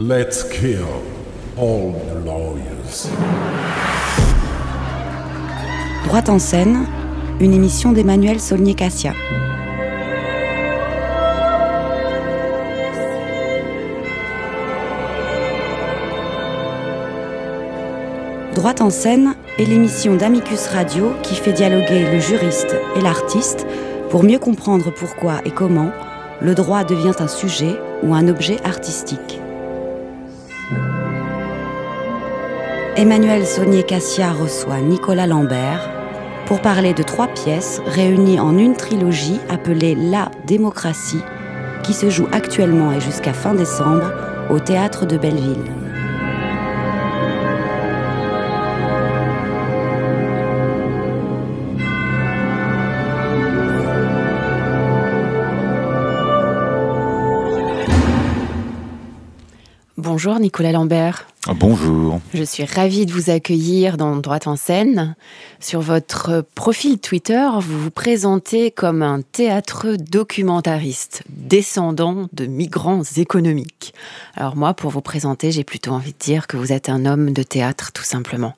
Let's kill all the lawyers. Droite en scène, une émission d'Emmanuel Solnier-Cassia. Droite en scène est l'émission d'Amicus Radio qui fait dialoguer le juriste et l'artiste pour mieux comprendre pourquoi et comment le droit devient un sujet ou un objet artistique. Emmanuel Saunier-Cassia reçoit Nicolas Lambert pour parler de trois pièces réunies en une trilogie appelée La démocratie, qui se joue actuellement et jusqu'à fin décembre au théâtre de Belleville. Bonjour Nicolas Lambert. Ah, bonjour. Je suis ravie de vous accueillir dans Droite en scène. Sur votre profil Twitter, vous vous présentez comme un théâtre documentariste, descendant de migrants économiques. Alors moi, pour vous présenter, j'ai plutôt envie de dire que vous êtes un homme de théâtre, tout simplement.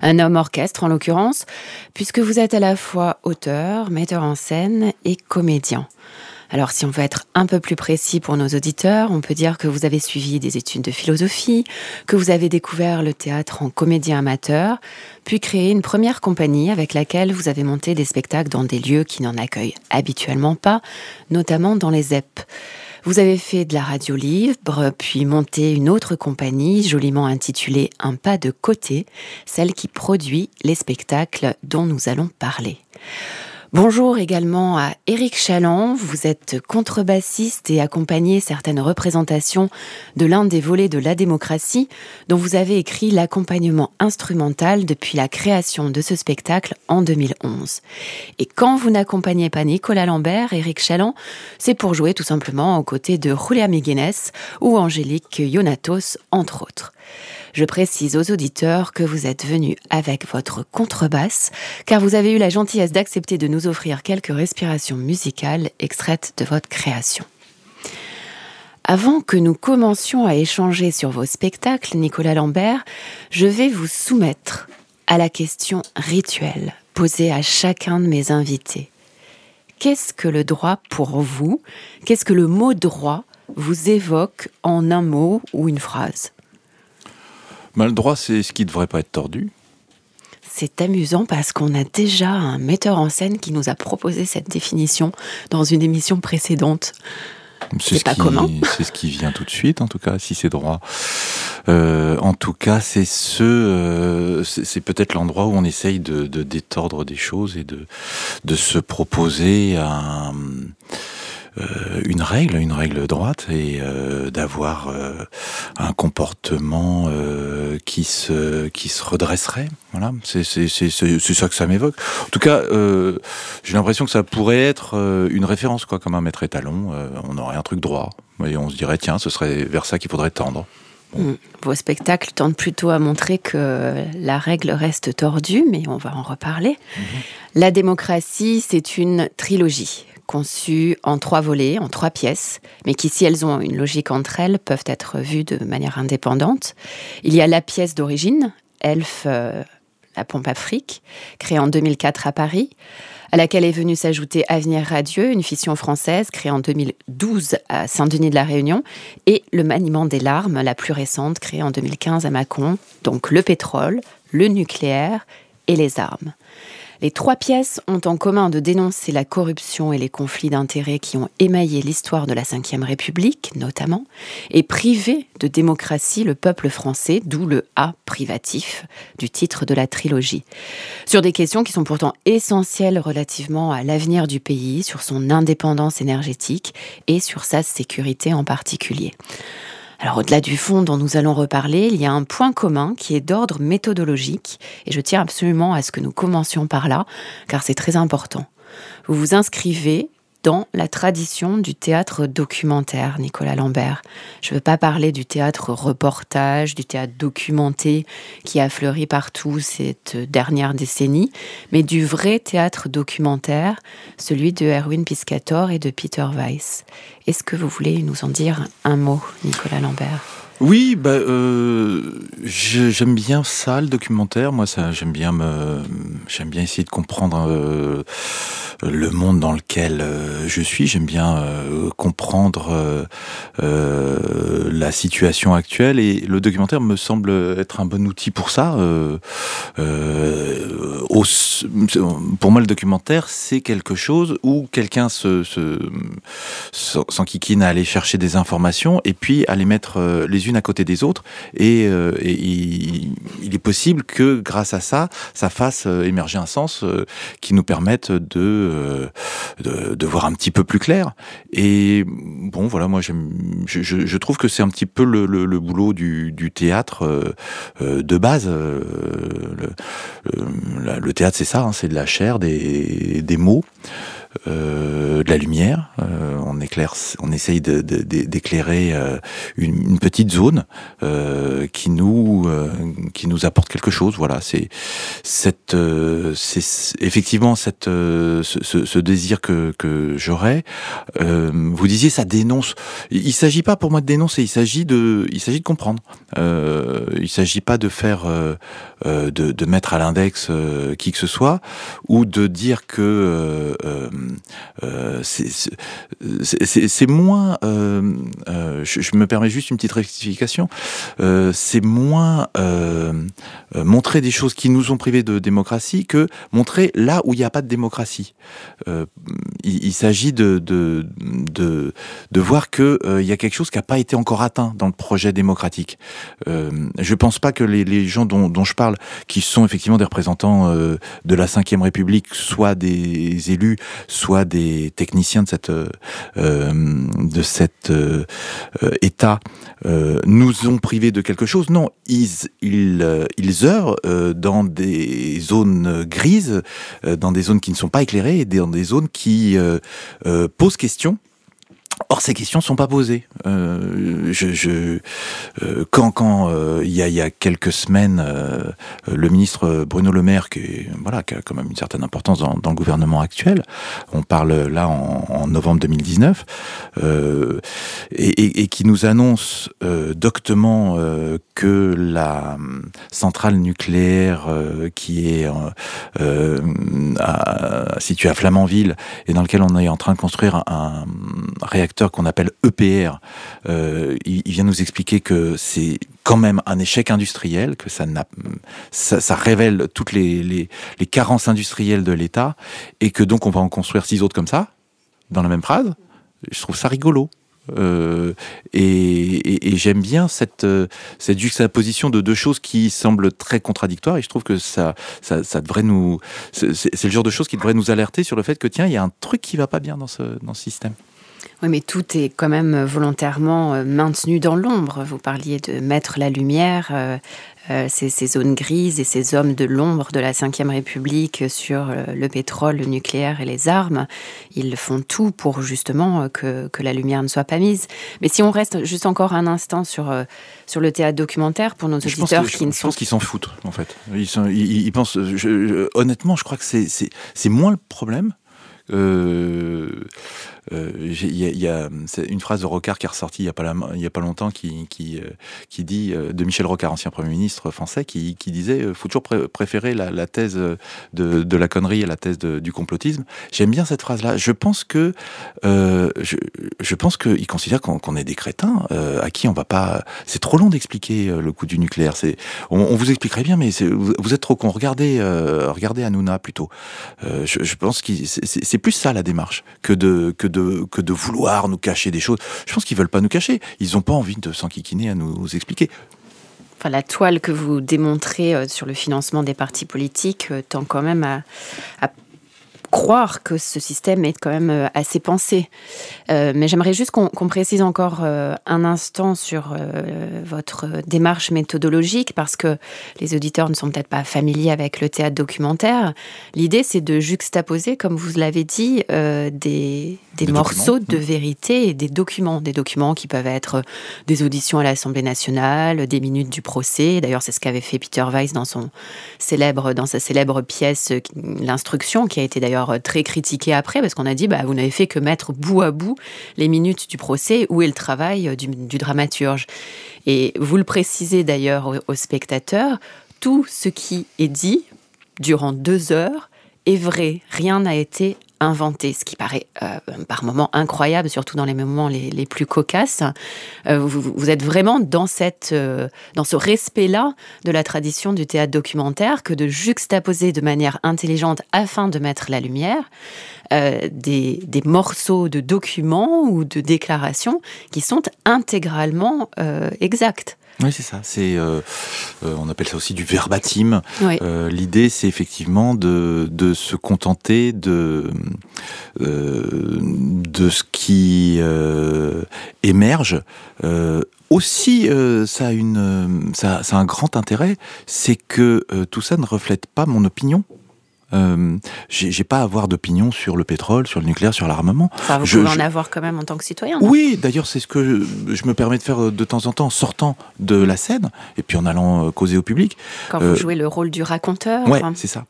Un homme orchestre, en l'occurrence, puisque vous êtes à la fois auteur, metteur en scène et comédien. Alors si on veut être un peu plus précis pour nos auditeurs, on peut dire que vous avez suivi des études de philosophie, que vous avez découvert le théâtre en comédien amateur, puis créé une première compagnie avec laquelle vous avez monté des spectacles dans des lieux qui n'en accueillent habituellement pas, notamment dans les ZEP. Vous avez fait de la radio libre, puis monté une autre compagnie joliment intitulée Un pas de côté, celle qui produit les spectacles dont nous allons parler. Bonjour également à Éric Chaland. Vous êtes contrebassiste et accompagnez certaines représentations de l'un des volets de la démocratie dont vous avez écrit l'accompagnement instrumental depuis la création de ce spectacle en 2011. Et quand vous n'accompagnez pas Nicolas Lambert, Éric Chaland, c'est pour jouer tout simplement aux côtés de Julia Miguenes ou Angélique Yonatos, entre autres. Je précise aux auditeurs que vous êtes venus avec votre contrebasse, car vous avez eu la gentillesse d'accepter de nous offrir quelques respirations musicales extraites de votre création. Avant que nous commencions à échanger sur vos spectacles, Nicolas Lambert, je vais vous soumettre à la question rituelle posée à chacun de mes invités. Qu'est-ce que le droit pour vous? Qu'est-ce que le mot droit vous évoque en un mot ou une phrase? Le droit, c'est ce qui ne devrait pas être tordu. C'est amusant parce qu'on a déjà un metteur en scène qui nous a proposé cette définition dans une émission précédente. C'est pas commun. C'est ce qui vient tout de suite, en tout cas, si c'est droit. Euh, en tout cas, c'est ce, euh, c'est peut-être l'endroit où on essaye de, détordre des choses et de, de se proposer un une règle, une règle droite, et euh, d'avoir euh, un comportement qui se qui se redresserait. Voilà, c'est ça que ça m'évoque. En tout cas, j'ai l'impression que ça pourrait être une référence, quoi, comme un maître étalon. on aurait un truc droit, et on se dirait tiens, ce serait vers ça qu'il faudrait tendre. Mm. Vos spectacles tendent plutôt à montrer que la règle reste tordue, mais on va en reparler. Mm-hmm. La démocratie, c'est une trilogie conçues en trois volets, en trois pièces, mais qui, si elles ont une logique entre elles, peuvent être vues de manière indépendante. Il y a la pièce d'origine, Elf, euh, la pompe Afrique, créée en 2004 à Paris, à laquelle est venue s'ajouter Avenir Radieux, une fiction française créée en 2012 à Saint-Denis de la Réunion, et Le maniement des larmes, la plus récente, créée en 2015 à Mâcon, donc le pétrole, le nucléaire et les armes. Les trois pièces ont en commun de dénoncer la corruption et les conflits d'intérêts qui ont émaillé l'histoire de la Ve République, notamment, et privé de démocratie le peuple français, d'où le A privatif du titre de la trilogie. Sur des questions qui sont pourtant essentielles relativement à l'avenir du pays, sur son indépendance énergétique et sur sa sécurité en particulier. Alors au-delà du fond dont nous allons reparler, il y a un point commun qui est d'ordre méthodologique, et je tiens absolument à ce que nous commencions par là, car c'est très important. Vous vous inscrivez dans la tradition du théâtre documentaire, Nicolas Lambert. Je ne veux pas parler du théâtre reportage, du théâtre documenté qui a fleuri partout cette dernière décennie, mais du vrai théâtre documentaire, celui de Erwin Piscator et de Peter Weiss. Est-ce que vous voulez nous en dire un mot, Nicolas Lambert? Oui, bah, euh, j'aime bien ça, le documentaire. Moi, ça, j'aime bien me, j'aime bien essayer de comprendre euh, le monde dans lequel euh, je suis. J'aime bien comprendre la situation actuelle et le documentaire me semble être un bon outil pour ça. Pour moi, le documentaire, c'est quelque chose où quelqu'un se, se s'enquiquine à aller chercher des informations et puis à les mettre les unes à côté des autres. Et, euh, il, est possible que grâce à ça, ça fasse euh, émerger un sens euh, qui nous permette de, de, voir un petit peu plus clair. Et bon, voilà, moi, je, je, trouve que c'est un petit peu le, boulot du, théâtre de base. Le, le théâtre, c'est ça, hein, c'est de la chair, des, des mots. Euh, de la lumière. Euh, on éclaire, on essaye d'éclairer euh, une, petite zone qui nous qui nous apporte quelque chose. Voilà, c'est cette c'est effectivement cette ce, désir que que j'aurais. vous disiez ça dénonce. Il, s'agit pas pour moi de dénoncer. Il s'agit de il s'agit de comprendre. il s'agit pas de faire de, de mettre à l'index qui que ce soit ou de dire que euh, c'est moins. Euh, euh, je, me permets juste une petite rectification. c'est moins montrer des choses qui nous ont privés de démocratie que montrer là où il n'y a pas de démocratie. il, s'agit de, de, de, de, voir qu'il il y a quelque chose qui n'a pas été encore atteint dans le projet démocratique. je pense pas que les, gens dont, dont, je parle, qui sont effectivement des représentants de la Ve République, soit des élus, soit des techniciens de euh, de cet euh, état euh, nous ont privés de quelque chose. Non, ils ils ils heurent dans des zones grises, dans des zones qui ne sont pas éclairées et dans des zones qui posent question Or, ces questions sont pas posées. Euh, je, je euh, quand quand euh, il y, a, y, a, quelques semaines, euh, le ministre Bruno Le Maire, qui, voilà, qui a quand même une certaine importance dans, dans le gouvernement actuel, on parle là en, en novembre 2019, et, et, et, qui nous annonce doctement que la centrale nucléaire qui est à, située à Flamanville et dans lequel on est en train de construire un réacteur qu'on appelle EPR, euh, il, vient nous expliquer que c'est quand même un échec industriel, que ça, révèle toutes les, carences industrielles de l'État, et que donc on va en construire six autres comme ça, dans la même phrase. Je trouve ça rigolo. Euh, et, j'aime bien cette, cette juxtaposition de deux choses qui semblent très contradictoires et je trouve que ça, devrait nous, c'est le genre de choses qui devrait nous alerter sur le fait que tiens, il y a un truc qui va pas bien dans dans ce système. Oui, mais tout est quand même volontairement euh, maintenu dans l'ombre. Vous parliez de mettre la lumière, euh, euh, ces, zones grises et ces hommes de l'ombre de la Ve République sur le pétrole, le nucléaire et les armes. Ils font tout pour justement que, la lumière ne soit pas mise. Mais si on reste juste encore un instant sur, sur le théâtre documentaire, pour nos auditeurs qui ne sont... Je pense qu'ils s'en foutent, en fait. Ils, sont, ils, pensent... honnêtement, je crois que c'est moins le problème. Euh, euh, il y a, une phrase de Rocard qui est ressortie il n'y a, pas y a pas longtemps qui, euh, dit, euh, de Michel Rocard, ancien Premier ministre français, qui, qui disait faut toujours préférer la, thèse de, la connerie à la thèse du complotisme. J'aime bien cette phrase-là. Je pense que je, je, pense qu'il considère qu'on est des crétins à qui on va pas. C'est trop long d'expliquer le coup du nucléaire. On, vous expliquerait bien, mais vous, vous, êtes trop con. Regardez, regardez Hanouna plutôt. Je, je, pense que c'est plus ça la démarche que de que de que de vouloir nous cacher des choses. Je pense qu'ils veulent pas nous cacher. Ils n'ont pas envie de s'enquiquiner à nous expliquer. Enfin, la toile que vous démontrez euh, sur le financement des partis politiques euh, tend quand même à croire que ce système est quand même euh, assez pensé. Euh, mais j'aimerais juste qu'on précise encore euh, un instant sur votre démarche méthodologique, parce que les auditeurs ne sont peut-être pas familiers avec le théâtre documentaire. L'idée, c'est de juxtaposer, comme vous l'avez dit, des, des, morceaux de vérité et des documents. Des documents qui peuvent être des auditions à l'Assemblée nationale, des minutes du procès. D'ailleurs, c'est ce qu'avait fait Peter Weiss dans, son célèbre, dans sa célèbre pièce L'instruction, qui a été d'ailleurs d'ailleurs très critiqué après, parce qu'on a dit, bah, vous n'avez fait que mettre bout à bout les minutes du procès, où est le travail du, dramaturge. Et vous le précisez d'ailleurs aux spectateurs, tout ce qui est dit durant deux heures est vrai, rien n'a été inventé, ce qui paraît euh, par moments incroyable, surtout dans les moments les, plus cocasses. Euh, vous, êtes vraiment dans, cette, euh, dans ce respect-là de la tradition du théâtre documentaire que de juxtaposer de manière intelligente afin de mettre la lumière des, des, morceaux de documents ou de déclarations qui sont intégralement exacts. Oui, c'est ça. C'est, euh, euh, on appelle ça aussi du verbatim. Euh, l'idée, c'est effectivement de, de, se contenter de, de ce qui émerge. aussi, ça a, une, ça, ça, a un grand intérêt, c'est que tout ça ne reflète pas mon opinion. Euh, j'ai pas à avoir d'opinion sur le pétrole, sur le nucléaire, sur l'armement. Enfin, vous pouvez en avoir quand même en tant que citoyen. Oui, d'ailleurs, c'est ce que je, me permets de faire euh, de temps en temps, en sortant de la scène et puis en allant euh, causer au public. Quand vous jouez le rôle du raconteur. Ouais, c'est ça.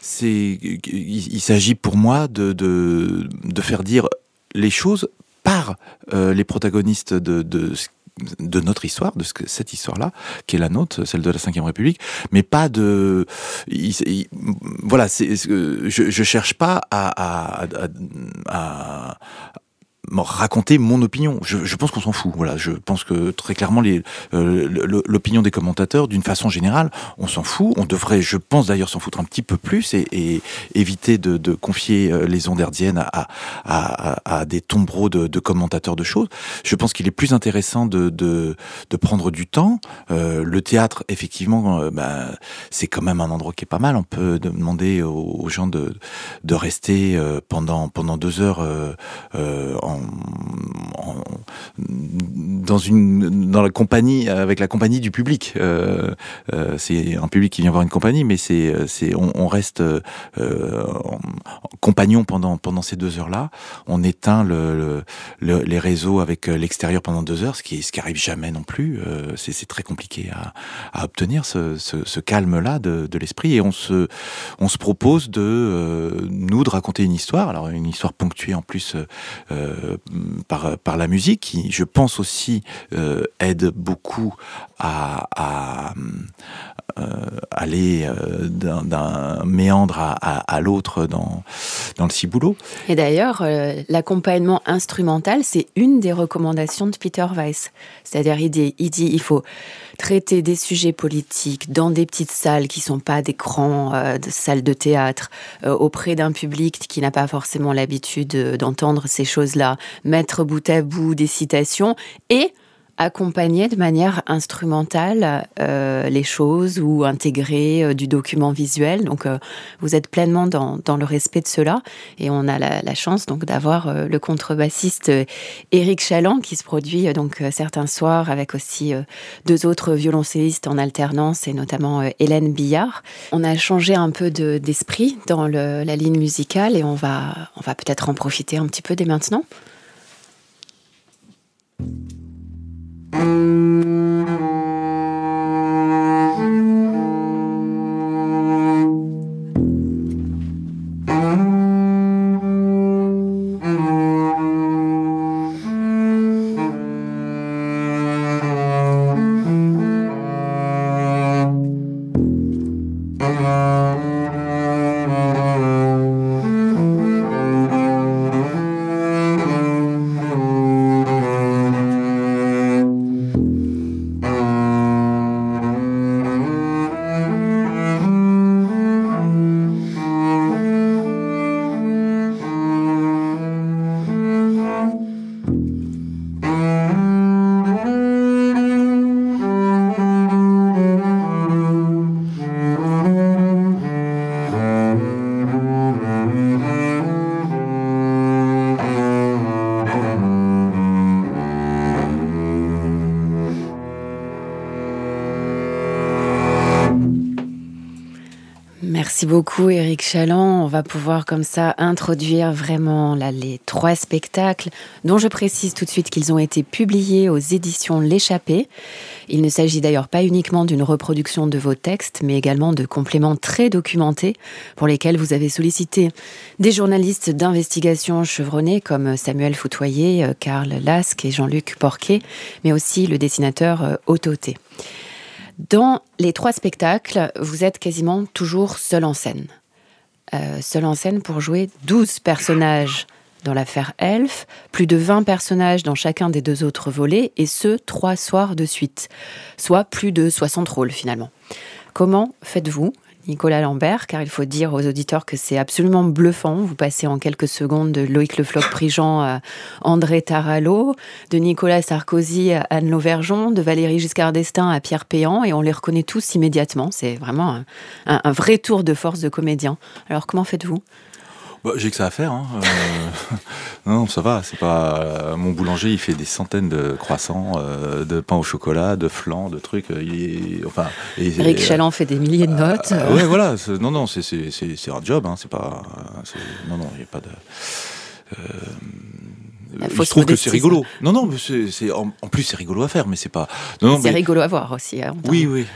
C'est, il, s'agit pour moi de, de, de, faire dire les choses par les protagonistes de, de de notre histoire, de cette histoire-là, qui est la nôtre, celle de la Ve République, mais pas de... voilà, je, je cherche pas à raconter mon opinion. Je, je pense qu'on s'en fout. Voilà, je pense que très clairement euh, l'opinion des commentateurs, d'une façon générale, on s'en fout. On devrait, je pense d'ailleurs, s'en foutre un petit peu plus et, et éviter de, de, confier euh, les ondes herdiennes à, à, à, des tombereaux de, de, commentateurs de choses. Je pense qu'il est plus intéressant de, de, de prendre du temps. Euh, le théâtre, effectivement, euh, bah, c'est quand même un endroit qui est pas mal. On peut demander aux, gens de, de rester pendant pendant deux heures en dans la compagnie avec la compagnie du public. Euh, euh, c'est un public qui vient voir une compagnie, mais on, reste euh, compagnon pendant ces deux heures là. On éteint le, les réseaux avec l'extérieur pendant deux heures, ce qui ce qui arrive jamais non plus. c'est très compliqué à, obtenir ce, ce, ce calme là de, l'esprit et on se on se propose de nous de raconter une histoire. Alors une histoire ponctuée en plus euh, par, par la musique, qui, je pense aussi, euh, aide beaucoup à, euh, aller d'un méandre à, l'autre dans, dans le ciboulot. Et d'ailleurs, l'accompagnement instrumental, c'est une des recommandations de Peter Weiss. C'est-à-dire, il dit, il faut traiter des sujets politiques dans des petites salles qui sont pas des grands euh, salles de théâtre, euh, auprès d'un public qui n'a pas forcément l'habitude euh, d'entendre ces choses-là, mettre bout à bout des citations et accompagner de manière instrumentale euh, les choses ou intégrer euh, du document visuel. Donc, euh, vous êtes pleinement dans, dans, le respect de cela. Et on a la, chance donc d'avoir le contrebassiste Éric Chaland qui se produit donc certains soirs avec aussi deux autres violoncellistes en alternance et notamment Hélène Billard. On a changé un peu d'esprit dans la ligne musicale et on va, on va peut-être en profiter un petit peu dès maintenant. Música Merci beaucoup Eric Chaland. On va pouvoir comme ça introduire vraiment les trois spectacles dont je précise tout de suite qu'ils ont été publiés aux éditions L'échappée. Il ne s'agit d'ailleurs pas uniquement d'une reproduction de vos textes, mais également de compléments très documentés pour lesquels vous avez sollicité des journalistes d'investigation chevronnés comme Samuel Foutoyer, Karl Lasque et Jean-Luc Porquet, mais aussi le dessinateur euh, Otto T. Dans les trois spectacles, vous êtes quasiment toujours seul en scène. Euh, seul en scène pour jouer 12 personnages dans l'affaire Elf, plus de 20 personnages dans chacun des deux autres volets, et ce, trois soirs de suite, soit plus de 60 rôles finalement. Comment faites-vous Nicolas Lambert, car il faut dire aux auditeurs que c'est absolument bluffant. Vous passez en quelques secondes de Loïc Le Floch-Prigent à André Tarallo, de Nicolas Sarkozy à Anne Lauvergeon, de Valérie Giscard d'Estaing à Pierre Péan, et on les reconnaît tous immédiatement. C'est vraiment un vrai tour de force de comédien. Alors comment faites-vous? Bah, j'ai que ça à faire. Hein. Euh, non, ça va. C'est pas euh, mon boulanger. Il fait des centaines de croissants, euh, de pain au chocolat, de flan, de trucs. Il enfin. Eric Chaland fait des milliers de notes. ouais, voilà. Non, non, c'est un job. Hein. C'est pas. Non, non, il n'y a pas de. Euh, je trouve que c'est rigolo. Non, non, c'est en, plus c'est rigolo à faire, mais c'est pas. C'est rigolo à voir aussi. Hein, oui, oui,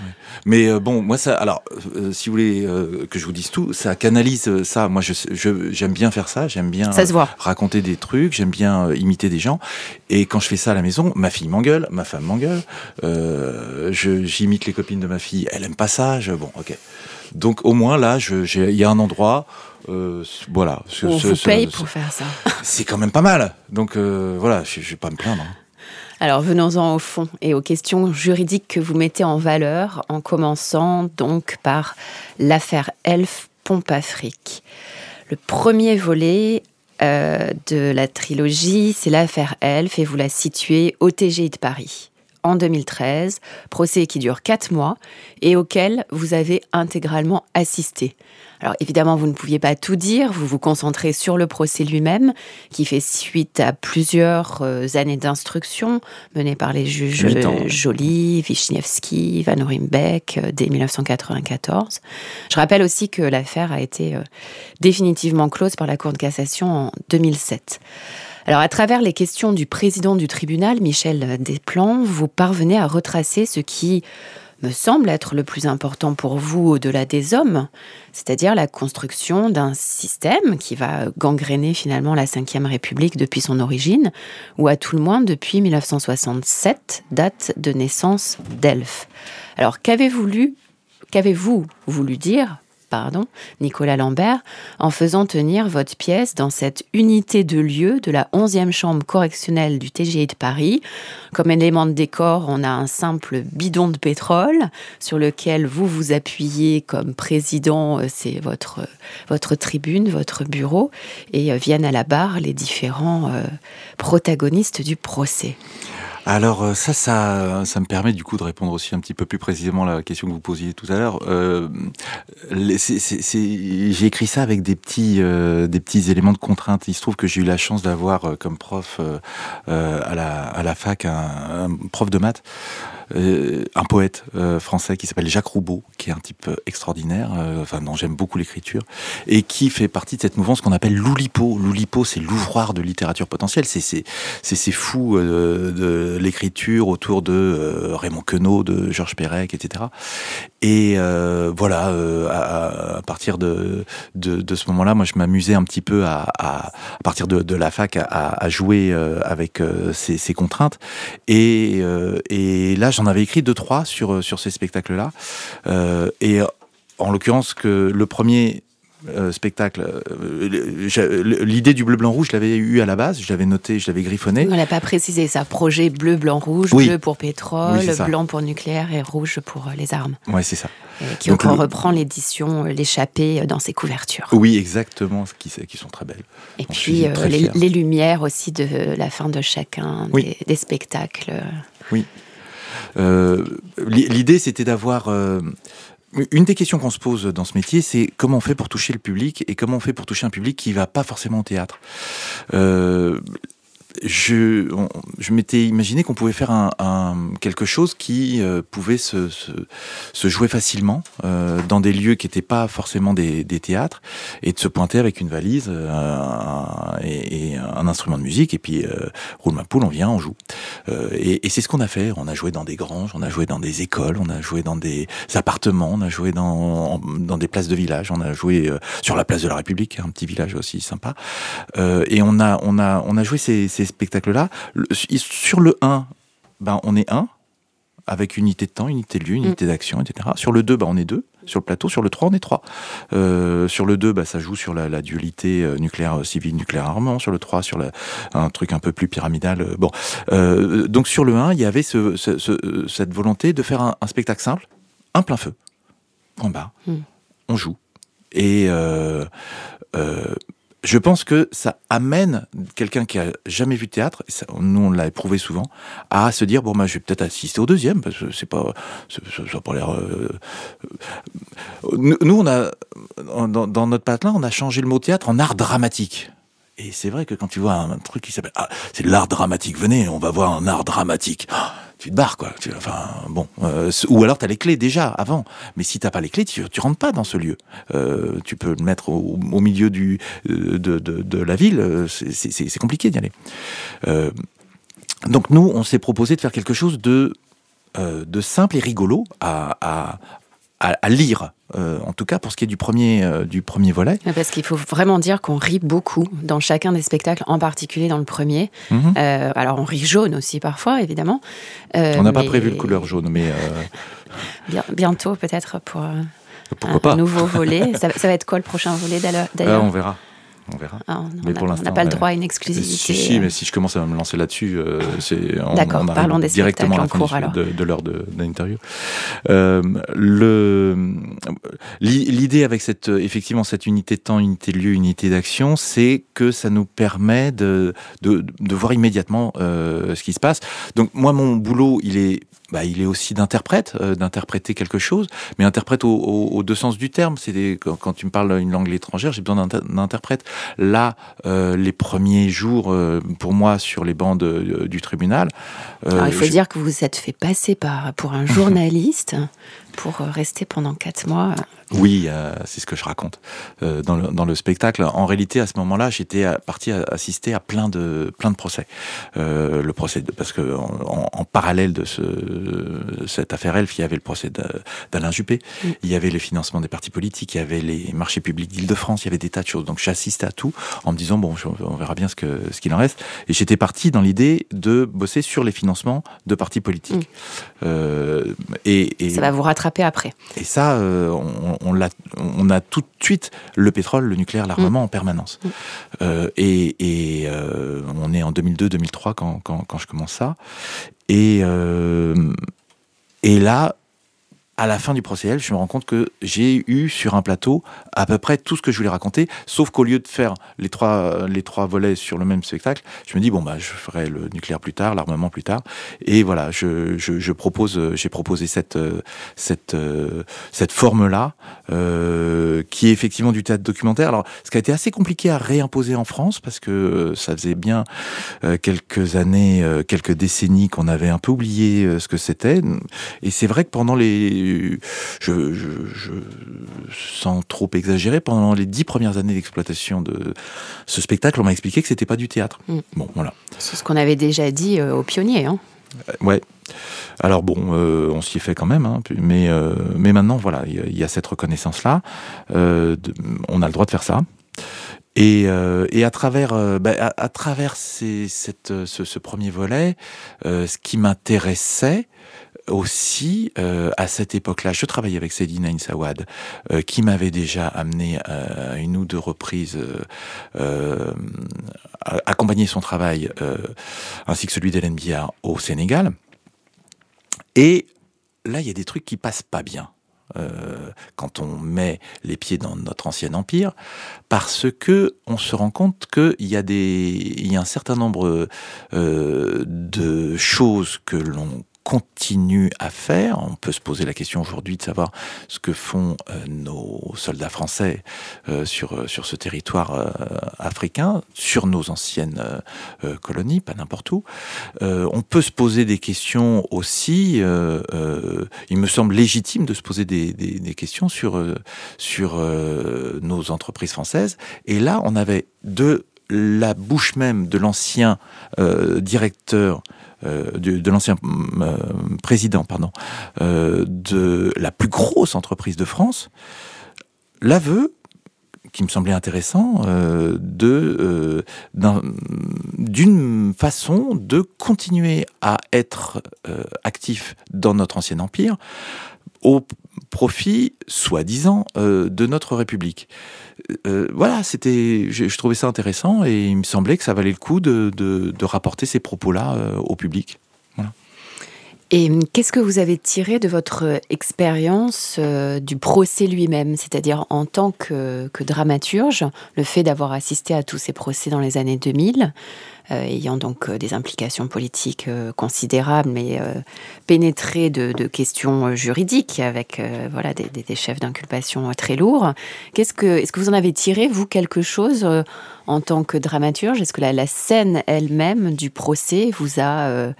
Mais euh, bon, moi ça. Alors, euh, si vous voulez que je vous dise tout, ça canalise ça. Moi, je j'aime bien faire ça. J'aime bien raconter des trucs. J'aime bien imiter des gens. Et quand je fais ça à la maison, ma fille m'engueule, ma femme m'engueule. J'imite les copines de ma fille. Elle aime pas ça. Je, bon, ok. Donc au moins là, il y a un endroit euh, voilà. On vous paye pour faire ça. C'est quand même pas mal. Donc euh, voilà, je, ne vais pas me plaindre. Hein. Alors venons-en au fond et aux questions juridiques que vous mettez en valeur, en commençant donc par l'affaire Elf Pompafrique. Le premier volet euh, de la trilogie, c'est l'affaire Elf et vous la situez au TGI de Paris en 2013, procès qui dure quatre mois et auquel vous avez intégralement assisté. Alors évidemment, vous ne pouviez pas tout dire, vous vous concentrez sur le procès lui-même, qui fait suite à plusieurs euh, années d'instruction menées par les juges Joly, Wischniewski, Van Orimbeck euh, dès 1994. Je rappelle aussi que l'affaire a été euh, définitivement close par la Cour de cassation en 2007. Alors, à travers les questions du président du tribunal, Michel Desplans, vous parvenez à retracer ce qui me semble être le plus important pour vous au-delà des hommes, c'est-à-dire la construction d'un système qui va gangréner finalement la Ve République depuis son origine, ou à tout le moins depuis 1967, date de naissance d'Elf. Alors qu'avez-vous lu, qu'avez-vous voulu dire pardon, Nicolas Lambert, en faisant tenir votre pièce dans cette unité de lieu de la 11e chambre correctionnelle du TGI de Paris. Comme élément de décor, on a un simple bidon de pétrole sur lequel vous vous appuyez comme président, euh, c'est votre, votre tribune, votre bureau, et euh, viennent à la barre les différents euh, protagonistes du procès. Alors euh, ça, ça, me permet du coup de répondre aussi un petit peu plus précisément à la question que vous posiez tout à l'heure. Euh, j'ai écrit ça avec des petits, euh, des petits éléments de contrainte. Il se trouve que j'ai eu la chance d'avoir comme prof à, la, fac un prof de maths un poète euh, français qui s'appelle Jacques Roubaud, qui est un type euh, extraordinaire, enfin dont j'aime beaucoup l'écriture, et qui fait partie de cette mouvance qu'on appelle l'Oulipo. L'Oulipo, c'est l'ouvroir de littérature potentielle. C'est ces fous de l'écriture autour de Raymond Queneau, de Georges Perec, etc. Et voilà, à, partir de, de, ce moment-là, moi, je m'amusais un petit peu à, à, partir de, la fac à, jouer avec ces, ces, contraintes. Et, et là, j'en avais écrit deux, trois sur, euh, sur ces spectacles-là. Euh, et en l'occurrence, que le premier euh, spectacle. L'idée du bleu, blanc, rouge, je l'avais eu à la base, je l'avais noté, je l'avais griffonné. On n'a pas précisé ça. Projet bleu, blanc, rouge, bleu pour pétrole, blanc pour nucléaire et rouge pour les armes. Oui, c'est ça. qui Donc, reprend l'édition L'échappée dans ses couvertures. Oui, exactement, qui, qui sont très belles. Et puis les, lumières aussi de la fin de chacun des spectacles. Oui. Euh, l'idée, c'était d'avoir... Euh, une des questions qu'on se pose dans ce métier, c'est comment on fait pour toucher le public et comment on fait pour toucher un public qui va pas forcément au théâtre. Euh, je, m'étais imaginé qu'on pouvait faire quelque chose qui euh, pouvait se, jouer facilement euh, dans des lieux qui n'étaient pas forcément des, théâtres et de se pointer avec une valise euh, et, un instrument de musique et puis roule ma poule, on vient, on joue. et, c'est ce qu'on a fait. On a joué dans des granges, on a joué dans des écoles, on a joué dans des appartements, on a joué dans, des places de village, on a joué sur la place de la République, un petit village aussi sympa. et on a, on a, on a joué ces spectacles-là. Sur le 1, ben, on est 1, avec unité de temps, unité de lieu, unité mm. d'action, etc. Sur le 2, ben, on est 2 sur le plateau. Sur le 3, on est 3. Euh, sur le 2, bah, ça joue sur la, dualité euh, nucléaire euh, civile, nucléaire armement. Sur le 3, sur un truc un peu plus pyramidal. bon, donc sur le 1, il y avait cette volonté de faire un, spectacle simple, un plein feu, en bas. Mm. On joue. Et je pense que ça amène quelqu'un qui a jamais vu de théâtre, et nous on l'a éprouvé souvent, à se dire bon bah je vais peut-être assister au deuxième parce que c'est pas ça n'a pas l'air. Euh, euh, nous on a dans, dans notre patelin on a changé le mot théâtre en art dramatique. Et c'est vrai que quand tu vois un, truc qui s'appelle ah, c'est l'art dramatique, venez on va voir un art dramatique. Ah, tu te barres quoi. enfin bon, euh, ou alors tu as les clés déjà avant. Mais si t'as pas les clés, tu, tu rentres pas dans ce lieu. Euh, tu peux le mettre au, milieu du euh, de, de, la ville. C'est compliqué d'y aller. donc nous, on s'est proposé de faire quelque chose de de simple et rigolo à, à, lire, euh, en tout cas pour ce qui est du premier, euh, du premier volet. Parce qu'il faut vraiment dire qu'on rit beaucoup dans chacun des spectacles, en particulier dans le premier. Mhm. Euh, alors on rit jaune aussi parfois, évidemment. on n'a pas prévu le couleur jaune, mais... bientôt peut-être pour un, nouveau volet. ça, ça, va être quoi le prochain volet d'ailleurs On verra on verra. Ah, mais pour l'instant, on n'a pas le droit à une exclusivité. Si, si mais si je commence à me lancer là-dessus, euh, c'est D'accord, parlons des directement à la cours, de, de l'heure de, l'interview. Euh, le l'idée avec cette effectivement cette unité de temps, unité de lieu, unité d'action, c'est que ça nous permet de de, de voir immédiatement euh, ce qui se passe. Donc moi, mon boulot, il est bah, il est aussi d'interprète, euh, d'interpréter quelque chose, mais interprète au, au, deux sens du terme. C'est quand, quand, tu me parles une langue étrangère, j'ai besoin d'un interprète. Là, euh, les premiers jours, euh, pour moi, sur les bancs du tribunal. Alors, il faut dire que vous vous êtes fait passer par, pour un journaliste pour rester pendant quatre mois. Oui, euh, c'est ce que je raconte euh, dans, le, dans, le, spectacle. En réalité, à ce moment-là, j'étais parti assister à plein de plein de procès. Euh, le procès de, parce que en, en, parallèle de ce, cette affaire Elf, il y avait le procès d'Alain Juppé, il y avait le financement des partis politiques, il y avait les marchés publics d'Île-de-France, il y avait des tas de choses. Donc j'assistais à tout en me disant bon, on verra bien ce que ce qu'il en reste. Et j'étais parti dans l'idée de bosser sur les financements de partis politiques. Mm. Euh, et, et, ça va vous rattraper après. Et ça, euh, on, on, a, on a tout de suite le pétrole, le nucléaire, l'armement mm. en permanence. Mm. Euh, et, euh, on est en 2002-2003 quand, quand, je commence ça. Et, et là, à la fin du procès je me rends compte que j'ai eu sur un plateau à peu près tout ce que je voulais raconter, sauf qu'au lieu de faire les trois, les trois volets sur le même spectacle, je me dis, bon, bah, je ferai le nucléaire plus tard, l'armement plus tard. Et voilà, je, je, propose, j'ai proposé cette, cette, cette forme-là, euh, qui est effectivement du théâtre documentaire. Alors, ce qui a été assez compliqué à réimposer en France, parce que ça faisait bien euh, quelques années, euh, quelques décennies qu'on avait un peu oublié ce que c'était. Et c'est vrai que pendant les je, je, sans trop exagérer, pendant les dix premières années d'exploitation de ce spectacle, on m'a expliqué que c'était pas du théâtre. Mm. Bon, voilà. C'est ce qu'on avait déjà dit euh, aux pionniers. Hein. Euh, ouais. Alors bon, euh, on s'y est fait quand même, hein, mais, mais maintenant, voilà, il y, a cette reconnaissance-là. on a le droit de faire ça. Et, et à travers, bah, à, travers cette, ce, ce, premier volet, ce qui m'intéressait, aussi, euh, à cette époque-là, je travaillais avec Céline Ainsawad, euh, qui m'avait déjà amené à une ou deux reprises euh, accompagner son travail, ainsi que celui d'Hélène Biard au Sénégal. Et là, il y a des trucs qui passent pas bien. quand on met les pieds dans notre ancien empire, parce que on se rend compte qu'il y a il y a un certain nombre de choses que l'on continue à faire. On peut se poser la question aujourd'hui de savoir ce que font euh, nos soldats français euh, sur, sur ce territoire euh, africain, sur nos anciennes colonies, pas n'importe où. on peut se poser des questions aussi, il me semble légitime de se poser des, des, des questions sur, sur nos entreprises françaises. Et là, on avait de la bouche même de l'ancien directeur euh, de, l'ancien euh, président euh, de la plus grosse entreprise de France, l'aveu qui me semblait intéressant d'une façon de continuer à être actif dans notre ancien empire profit, soi-disant, de notre République. Euh, voilà, c'était, je, trouvais ça intéressant et il me semblait que ça valait le coup de, rapporter ces propos-là euh, au public. Et hum, qu'est-ce que vous avez tiré de votre expérience euh, du procès lui-même, c'est-à-dire en tant que, dramaturge, le fait d'avoir assisté à tous ces procès dans les années 2000, euh, ayant donc euh, des implications politiques euh, considérables, mais pénétré de, questions juridiques avec voilà des, chefs d'inculpation très lourds. Qu'est-ce que est-ce que vous en avez tiré vous quelque chose en tant que dramaturge? Est-ce que la scène elle-même du procès vous a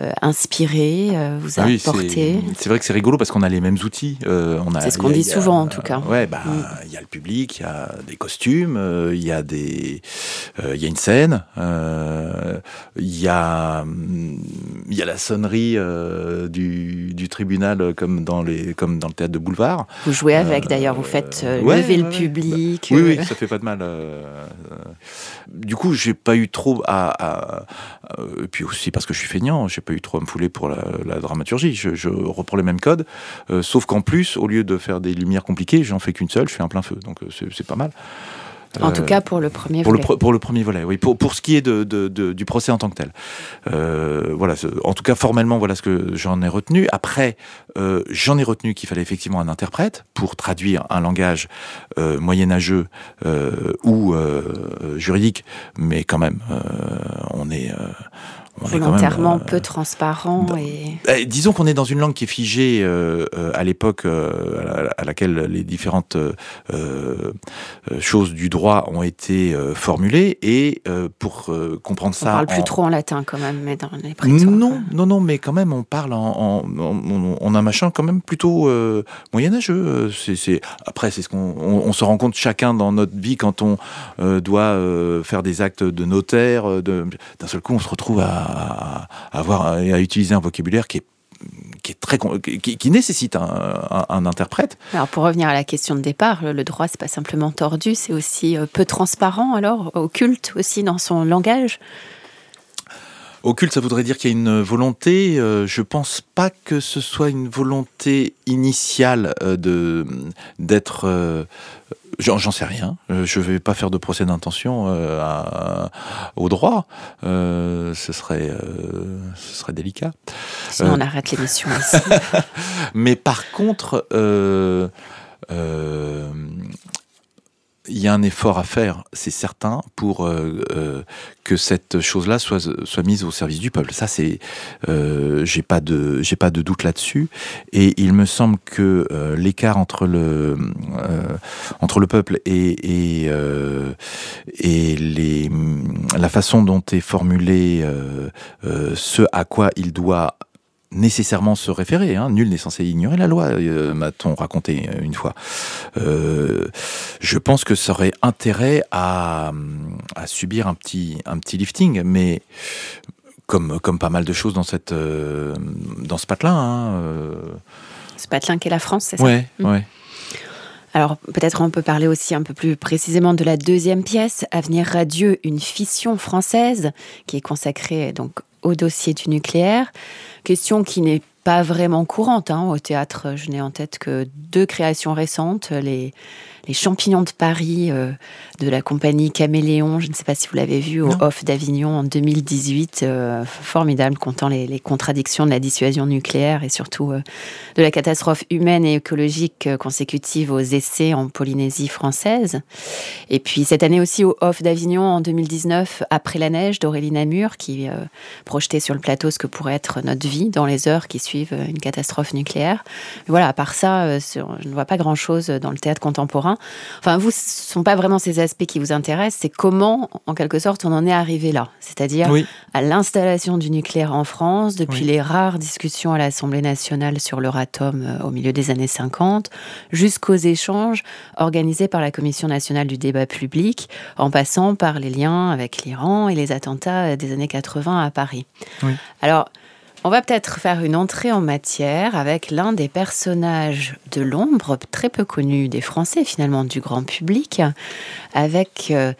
euh, inspiré, euh, vous a oui, apporté C'est vrai que c'est rigolo parce qu'on a les mêmes outils. Euh, c'est ce qu'on dit souvent en tout cas. Ouais, bah, mm. il y a le public, il y a des costumes, il y a des, il y a une scène, il y a, il y a la sonnerie du, du, tribunal comme dans les, comme dans le théâtre de boulevard. Vous jouez avec d'ailleurs, vous faites lever le public. Oui, oui, ça fait pas de mal. du coup, j'ai pas eu trop à, et puis aussi parce que je suis feignant, j'ai pas eu trop à me fouler pour la, dramaturgie. Je, reprends les mêmes codes, euh, sauf qu'en plus, au lieu de faire des lumières compliquées, j'en fais qu'une seule, je fais un plein feu. Donc euh, c'est pas mal. En tout cas pour le premier pour volet. Le, pour le premier volet, oui. Pour, pour ce qui est de, du procès en tant que tel. Euh, voilà. En tout cas, formellement, voilà ce que j'en ai retenu. Après, j'en ai retenu qu'il fallait effectivement un interprète pour traduire un langage moyenâgeux ou juridique, mais quand même, on est volontairement euh, peu transparent. Et... Eh, disons qu'on est dans une langue qui est figée euh, euh, à l'époque à, laquelle les différentes choses du droit ont été formulées et pour comprendre ça... On parle plus trop en latin quand même, mais dans les Non, non, non, mais quand même on parle en, on, a un machin quand même plutôt moyenâgeux. C'est, après, c'est ce qu'on on, se rend compte chacun dans notre vie quand on doit faire des actes de notaire. d'un seul coup, on se retrouve à à, avoir, à utiliser un vocabulaire qui est qui est très qui, nécessite un, interprète. Alors pour revenir à la question de départ, le droit c'est pas simplement tordu, c'est aussi euh, peu transparent alors, occulte aussi dans son langage? Occulte, ça voudrait dire qu'il y a une volonté. Euh, je pense pas que ce soit une volonté initiale euh, de d'être J'en sais rien. Euh, je vais pas faire de procès d'intention euh, au droit. Euh, ce serait, ce serait délicat. Sinon, on arrête l'émission ici. Mais par contre, il y a un effort à faire, c'est certain, pour euh, euh, que cette chose-là soit, soit mise au service du peuple. Ça, c'est, euh, j'ai pas de, j'ai pas de doute là-dessus. Et il me semble que l'écart entre le, entre le peuple et et, et les, la façon dont est formulé ce à quoi il doit nécessairement se référer. Hein. Nul n'est censé ignorer la loi, euh, m'a-t-on raconté une fois. Euh, je pense que ça aurait intérêt à, subir un petit, un petit lifting, mais comme, comme pas mal de choses dans, cette, euh, dans ce patelin. Hein, ce patelin qu'est la France, c'est ça? Ouais, mmh. ouais. Alors peut-être on peut parler aussi un peu plus précisément de la deuxième pièce, Avenir radieux, une fission française, qui est consacrée donc au dossier du nucléaire. Question qui n'est pas vraiment courantes hein, au théâtre. Je n'ai en tête que deux créations récentes, les les champignons de Paris euh, de la compagnie Caméléon. Je ne sais pas si vous l'avez vu au Off d'Avignon en 2018. Euh, formidable, comptant les, contradictions de la dissuasion nucléaire et surtout euh, de la catastrophe humaine et écologique consécutive aux essais en Polynésie française. Et puis cette année aussi au Off d'Avignon en 2019, Après la neige d'Aurélie Namur, qui projetait sur le plateau ce que pourrait être notre vie dans les heures qui suivent une catastrophe nucléaire. voilà, à part ça, je ne vois pas grand-chose dans le théâtre contemporain. Enfin, vous, ce ne sont pas vraiment ces aspects qui vous intéressent, c'est comment, en quelque sorte, on en est arrivé là. C'est-à-dire à l'installation du nucléaire en France, depuis les rares discussions à l'Assemblée nationale sur l'Euratom euh, au milieu des années 50, jusqu'aux échanges organisés par la Commission nationale du débat public, en passant par les liens avec l'Iran et les attentats des années 80 à Paris. Alors, on va peut-être faire une entrée en matière avec l'un des personnages de l'ombre, très peu connu des Français finalement, du grand public, avec euh,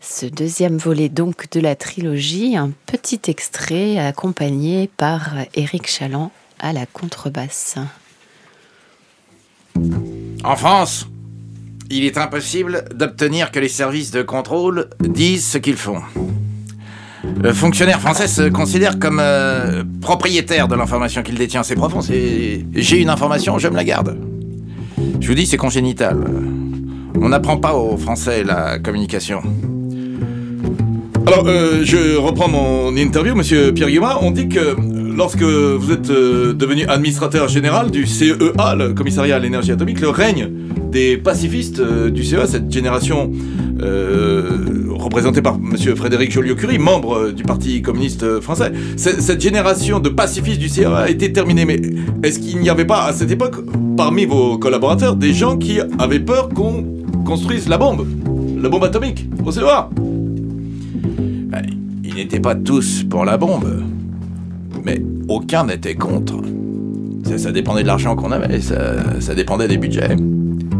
ce deuxième volet donc de la trilogie, un petit extrait accompagné par Éric Chaland à la contrebasse. En France, il est impossible d'obtenir que les services de contrôle disent ce qu'ils font. Le fonctionnaire français se considère comme euh, propriétaire de l'information qu'il détient. C'est profond, c'est... J'ai une information, je me la garde. Je vous dis, c'est congénital. On n'apprend pas aux Français la communication. Alors, euh, je reprends mon interview, monsieur Pierre Guimard. On dit que lorsque vous êtes euh, devenu administrateur général du CEA, le commissariat à l'énergie atomique, le règne des pacifistes du CEA, cette génération représenté par M. Frédéric Joliot-Curie, membre euh, du Parti communiste euh, français. Cette génération de pacifistes du CA a été terminée. Mais est-ce qu'il n'y avait pas à cette époque, parmi vos collaborateurs, des gens qui avaient peur qu'on construise la bombe? La bombe atomique au CEA ben, Ils n'étaient pas tous pour la bombe. Mais aucun n'était contre. Ça, dépendait de l'argent qu'on avait, ça dépendait des budgets.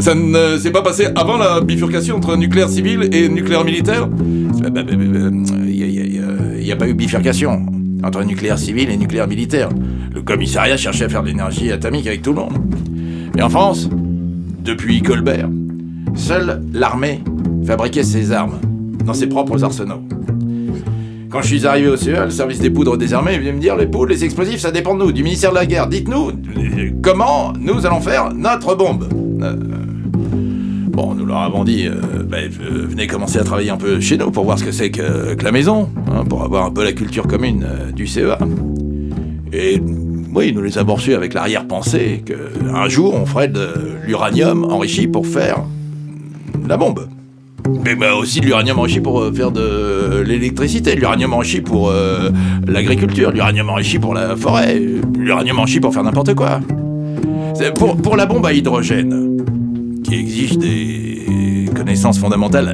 Ça ne s'est pas passé avant la bifurcation entre nucléaire civil et nucléaire militaire Il n'y a, pas eu bifurcation entre nucléaire civil et nucléaire militaire. Le commissariat cherchait à faire de l'énergie atomique avec tout le monde. Mais en France, depuis Colbert, seule l'armée fabriquait ses armes dans ses propres arsenaux. Quand je suis arrivé au CEA, le service des poudres des armées vient me dire les poudres, les explosifs, ça dépend de nous, du ministère de la Guerre. Dites-nous comment nous allons faire notre bombe. Euh, Nous leur avons dit, euh, ben, venez commencer à travailler un peu chez nous pour voir ce que c'est que, la maison, hein, pour avoir un peu la culture commune euh, du CEA. Et oui, nous les avons reçus avec l'arrière-pensée qu'un jour on ferait de l'uranium enrichi pour faire la bombe. Mais ben, aussi de l'uranium enrichi pour euh, faire de l'électricité, l'uranium enrichi pour l'agriculture, l'uranium enrichi pour la forêt, l'uranium enrichi pour faire n'importe quoi. Pour, pour la bombe à hydrogène, qui exige des connaissances fondamentales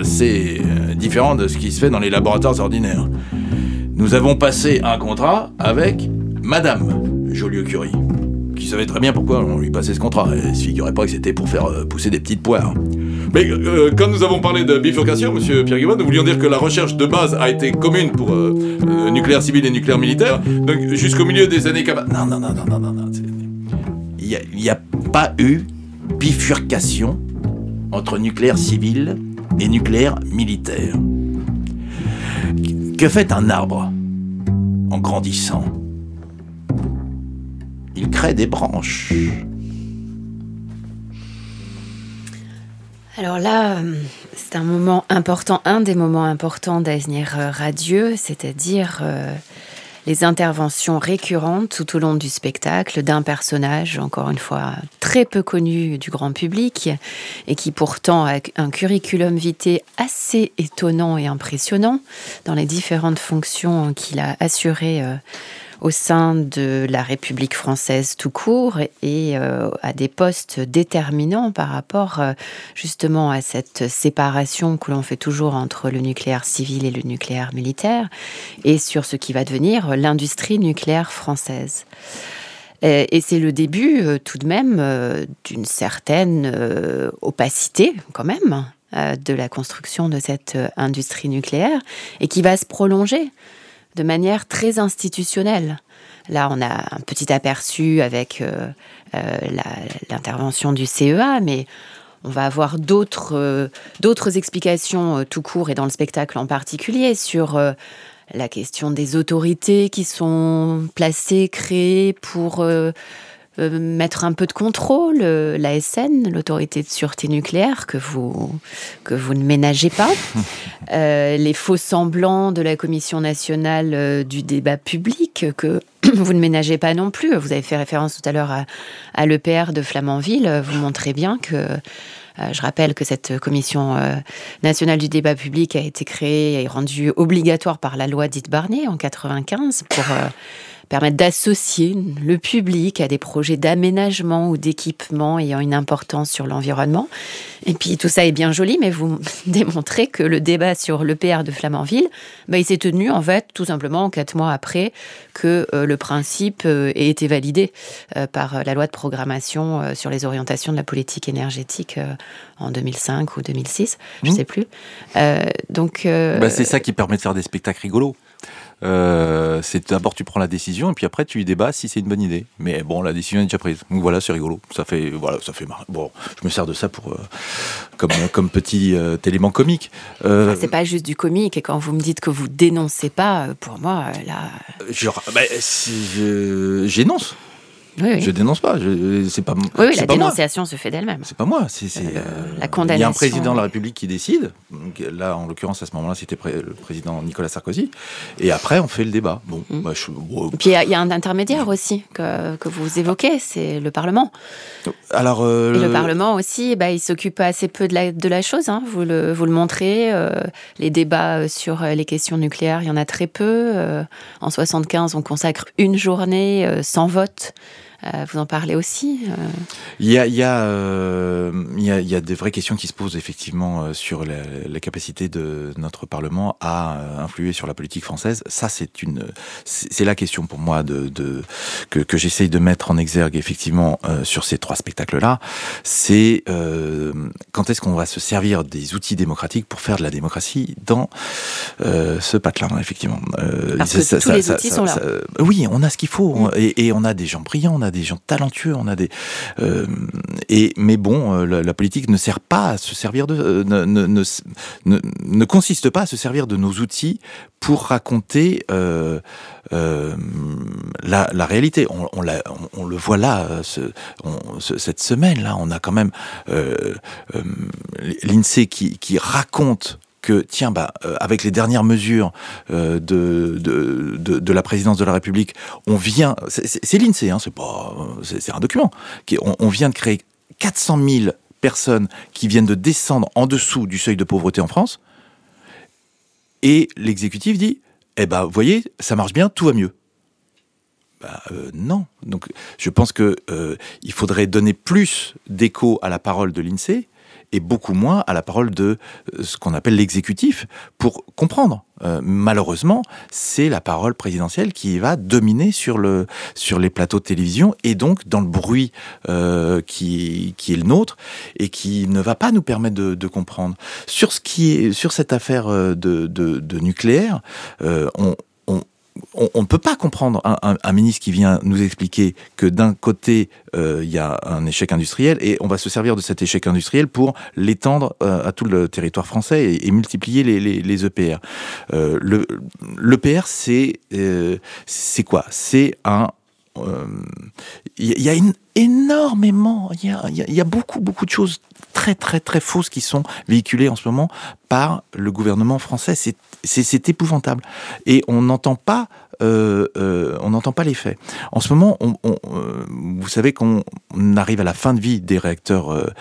assez euh, différentes de ce qui se fait dans les laboratoires ordinaires. Nous avons passé un contrat avec Madame Joliot-Curie, qui savait très bien pourquoi on lui passait ce contrat. Elle se figurait pas que c'était pour faire euh, pousser des petites poires. Mais euh, quand nous avons parlé de bifurcation, monsieur Pierre Guimard, nous voulions dire que la recherche de base a été commune pour nucléaire civil et nucléaire militaire, donc jusqu'au milieu des années... Non, non, non, non, non, non, non. Il n'y a, a pas eu bifurcation entre nucléaire civil et nucléaire militaire. Que fait un arbre en grandissant? Il crée des branches. Alors là, euh, c'est un moment important, un des moments importants d'Avenir Radieux, c'est-à-dire euh, les interventions récurrentes tout au long du spectacle d'un personnage, encore une fois très peu connu du grand public, et qui pourtant a un curriculum vitae assez étonnant et impressionnant dans les différentes fonctions qu'il a assurées euh, au sein de la République française tout court et euh, à des postes déterminants par rapport euh, justement à cette séparation que l'on fait toujours entre le nucléaire civil et le nucléaire militaire et sur ce qui va devenir l'industrie nucléaire française. Et c'est le début euh, tout de même d'une certaine opacité quand même de la construction de cette industrie nucléaire et qui va se prolonger de manière très institutionnelle. là, on a un petit aperçu avec l'intervention du CEA, mais on va avoir d'autres d'autres explications tout court et dans le spectacle en particulier sur la question des autorités qui sont placées, créées pour euh, mettre un peu de contrôle, euh, l'ASN, l'autorité de sûreté nucléaire, que vous, que vous ne ménagez pas, euh, les faux semblants de la Commission nationale du débat public, que vous ne ménagez pas non plus. Vous avez fait référence tout à l'heure à, à l'EPR de Flamanville. Vous montrez bien que je rappelle que cette commission nationale du débat public a été créée et rendue obligatoire par la loi dite Barnier en 95 pour permettre d'associer le public à des projets d'aménagement ou d'équipement ayant une importance sur l'environnement. Et puis tout ça est bien joli, mais vous démontrez que le débat sur l'EPR de Flamanville, bah, il s'est tenu en fait tout simplement quatre mois après que euh, le principe euh, ait été validé euh, par la loi de programmation sur les orientations de la politique énergétique en 2005 ou 2006, je ne mmh. sais plus. donc bah, c'est ça qui permet de faire des spectacles rigolos. Euh, c'est d'abord tu prends la décision et puis après tu y débats si c'est une bonne idée. Mais bon, la décision est déjà prise. Donc voilà, c'est rigolo. Ça fait voilà, ça fait. Bon, je me sers de ça pour euh, comme comme petit euh, élément comique. c'est pas juste du comique. Et quand vous me dites que vous dénoncez pas, pour moi là. Genre, bah, si j'énonce. Je dénonce pas. C'est pas. Oui, la dénonciation se fait d'elle-même. C'est pas moi. C'est euh, la condamnation. Il y a un président de la République qui décide. là, en l'occurrence, à ce moment-là, c'était le président Nicolas Sarkozy. Et après, on fait le débat. Bon. Mm. Bah, puis il y, a un intermédiaire aussi que, que vous évoquez, c'est le Parlement. Alors. Euh, Et le, Parlement aussi, bah, il s'occupe assez peu de la, de la chose. Hein. Vous le vous le montrez. Euh, les débats sur les questions nucléaires, il y en a très peu. en 75, on consacre une journée sans vote euh, vous en parlez aussi euh il y, a, il, y a, euh, il, y a, il y, a, des vraies questions qui se posent effectivement sur la, la, capacité de notre Parlement à influer sur la politique française. Ça, c'est une, c'est la question pour moi de, de que, que j'essaye de mettre en exergue effectivement sur ces trois spectacles-là. C'est quand est-ce qu'on va se servir des outils démocratiques pour faire de la démocratie dans ce patelin, effectivement. Parce que tous les outils sont là. oui, on a ce qu'il faut mm. et, et, on a des gens brillants, on a des gens talentueux, on a des euh, et mais bon, euh, la, politique ne sert pas à se servir de euh, ne, ne, ne, ne, consiste pas à se servir de nos outils pour raconter la, réalité. On, on, le voit là, ce, cette semaine là, on a quand même l'Insee qui, qui raconte que tiens bah euh, avec les dernières mesures euh, de, de, de, la présidence de la République, on vient c'est l'Insee hein, c'est pas c'est un document on, vient de créer 400 000 personnes qui viennent de descendre en dessous du seuil de pauvreté en France et l'exécutif dit eh ben vous voyez ça marche bien tout va mieux bah, euh, non. Donc, je pense que il faudrait donner plus d'écho à la parole de l'Insee et beaucoup moins à la parole de euh, ce qu'on appelle l'exécutif pour comprendre. Euh, malheureusement, c'est la parole présidentielle qui va dominer sur, le, sur les plateaux de télévision et donc dans le bruit euh, qui, qui est le nôtre et qui ne va pas nous permettre de, de comprendre. Sur, ce qui est, sur cette affaire de, de, de nucléaire, on, on ne peut pas comprendre un, ministre qui vient nous expliquer que d'un côté, euh, il y a un échec industriel et on va se servir de cet échec industriel pour l'étendre euh, à tout le territoire français et, multiplier les, EPR. Euh, le L'EPR, c'est c'est quoi? C'est un il y, a énormément, il y a, beaucoup, beaucoup de choses très, très, très fausses qui sont véhiculées en ce moment par le gouvernement français. C'est épouvantable. Et on n'entend pas, euh, euh, pas les faits. En ce moment, euh, vous savez qu'on arrive à la fin de vie des réacteurs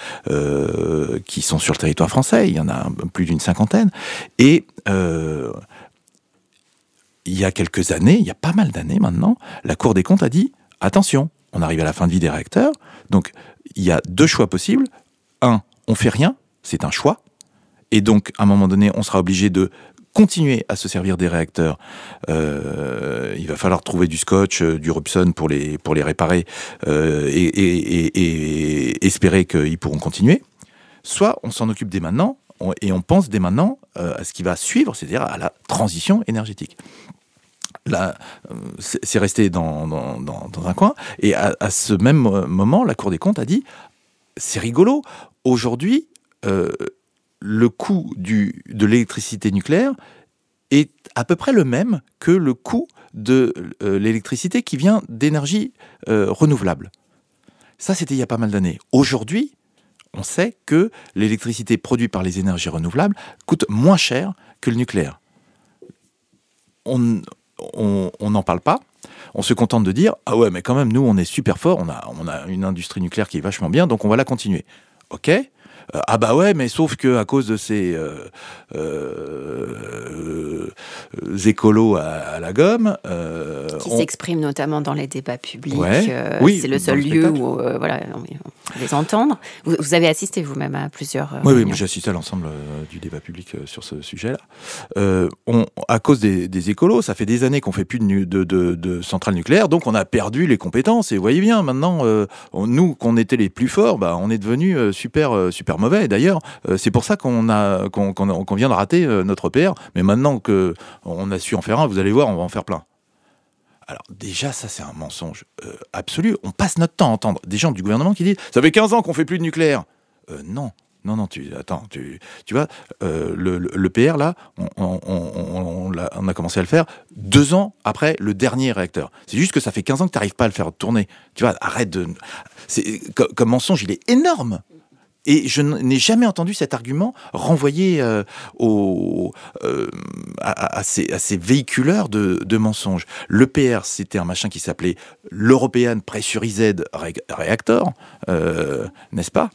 qui sont sur le territoire français. Il y en a plus d'une cinquantaine. Et il y a quelques années, il y a pas mal d'années maintenant, la Cour des comptes a dit attention, on arrive à la fin de vie des réacteurs, donc il y a deux choix possibles. Un, on fait rien, c'est un choix, et donc à un moment donné, on sera obligé de continuer à se servir des réacteurs. Euh, il va falloir trouver du scotch, euh, du Robson pour les, pour les réparer euh, et, et, espérer qu'ils pourront continuer. Soit on s'en occupe dès maintenant et on pense dès maintenant à ce qui va suivre, c'est-à-dire à la transition énergétique. là, c'est resté dans, un coin. Et à, ce même moment, la Cour des comptes a dit c'est rigolo. Aujourd'hui, le coût de l'électricité nucléaire est à peu près le même que le coût de euh, l'électricité qui vient d'énergie euh, renouvelable. Ça, c'était il y a pas mal d'années. Aujourd'hui, on sait que l'électricité produite par les énergies renouvelables coûte moins cher que le nucléaire. On n'en parle pas. On se contente de dire Ah ouais, mais quand même, nous, on est super fort, on a, on a une industrie nucléaire qui est vachement bien, donc on va la continuer. Ok, euh, ah bah ouais, mais sauf que à cause de ces euh, euh, écolos à, la gomme, qui s'expriment notamment dans les débats publics. oui, c'est le seul lieu où voilà, on peut les entendre. Vous, avez assisté vous-même à plusieurs. oui, oui, j'ai assisté à l'ensemble du débat public sur ce sujet-là. on, à cause des, écolos, ça fait des années qu'on fait plus de, de, de, centrales nucléaires, donc on a perdu les compétences. Et vous voyez bien, maintenant, nous, qu'on était les plus forts, bah, on est devenu super, super mauvais. D'ailleurs, euh, c'est pour ça qu'on a qu'on vient de rater euh, notre PR. Mais maintenant que on a su en faire un, vous allez voir, on va en faire plein. Alors déjà, ça c'est un mensonge euh, absolu. On passe notre temps à entendre des gens du gouvernement qui disent ça fait 15 ans qu'on fait plus de nucléaire. non, non, non, tu attends, tu, tu vois, le, PR là, on, a, commencé à le faire deux ans après le dernier réacteur. C'est juste que ça fait 15 ans que tu n'arrives pas à le faire tourner. Tu vois, arrête de. comme mensonge, il est énorme. Et je n'ai jamais entendu cet argument renvoyé euh, euh, à, ces, véhiculeurs de, mensonges. L'EPR, c'était un machin qui s'appelait l'European Pressurized Reactor, euh, n'est-ce pas?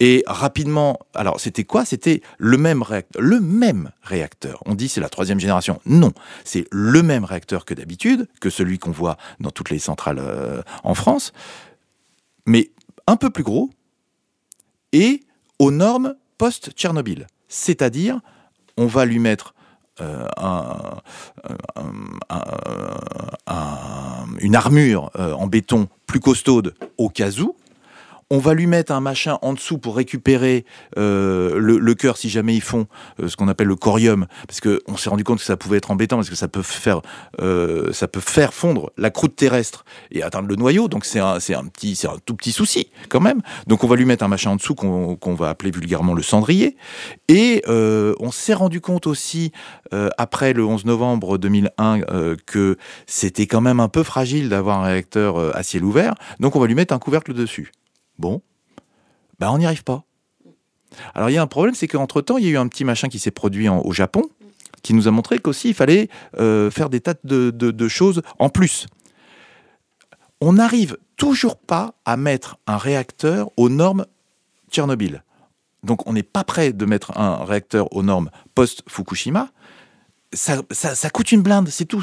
Et rapidement, alors c'était quoi? C'était le même réacteur. Le même réacteur. On dit c'est la troisième génération. Non, c'est le même réacteur que d'habitude, que celui qu'on voit dans toutes les centrales en France, mais un peu plus gros et aux normes post-Tchernobyl. C'est-à-dire, on va lui mettre euh, une armure euh, en béton plus costaude au cas où, on va lui mettre un machin en dessous pour récupérer euh, le, cœur si jamais ils font euh, ce qu'on appelle le corium, parce qu'on s'est rendu compte que ça pouvait être embêtant, parce que ça peut faire, euh, ça peut faire fondre la croûte terrestre et atteindre le noyau, donc c'est un, un, un tout petit souci quand même. Donc on va lui mettre un machin en dessous qu'on va appeler vulgairement le cendrier. Et on s'est rendu compte aussi, après le 11 novembre 2001, que c'était quand même un peu fragile d'avoir un réacteur à ciel ouvert, donc on va lui mettre un couvercle dessus. Bon, ben on n'y arrive pas. Alors il y a un problème, c'est qu'entre-temps, il y a eu un petit machin qui s'est produit au Japon, qui nous a montré qu'aussi il fallait euh, faire des tas de, choses en plus. On n'arrive toujours pas à mettre un réacteur aux normes Tchernobyl. Donc on n'est pas prêt de mettre un réacteur aux normes post-Fukushima, ça, ça, coûte une blinde, c'est tout.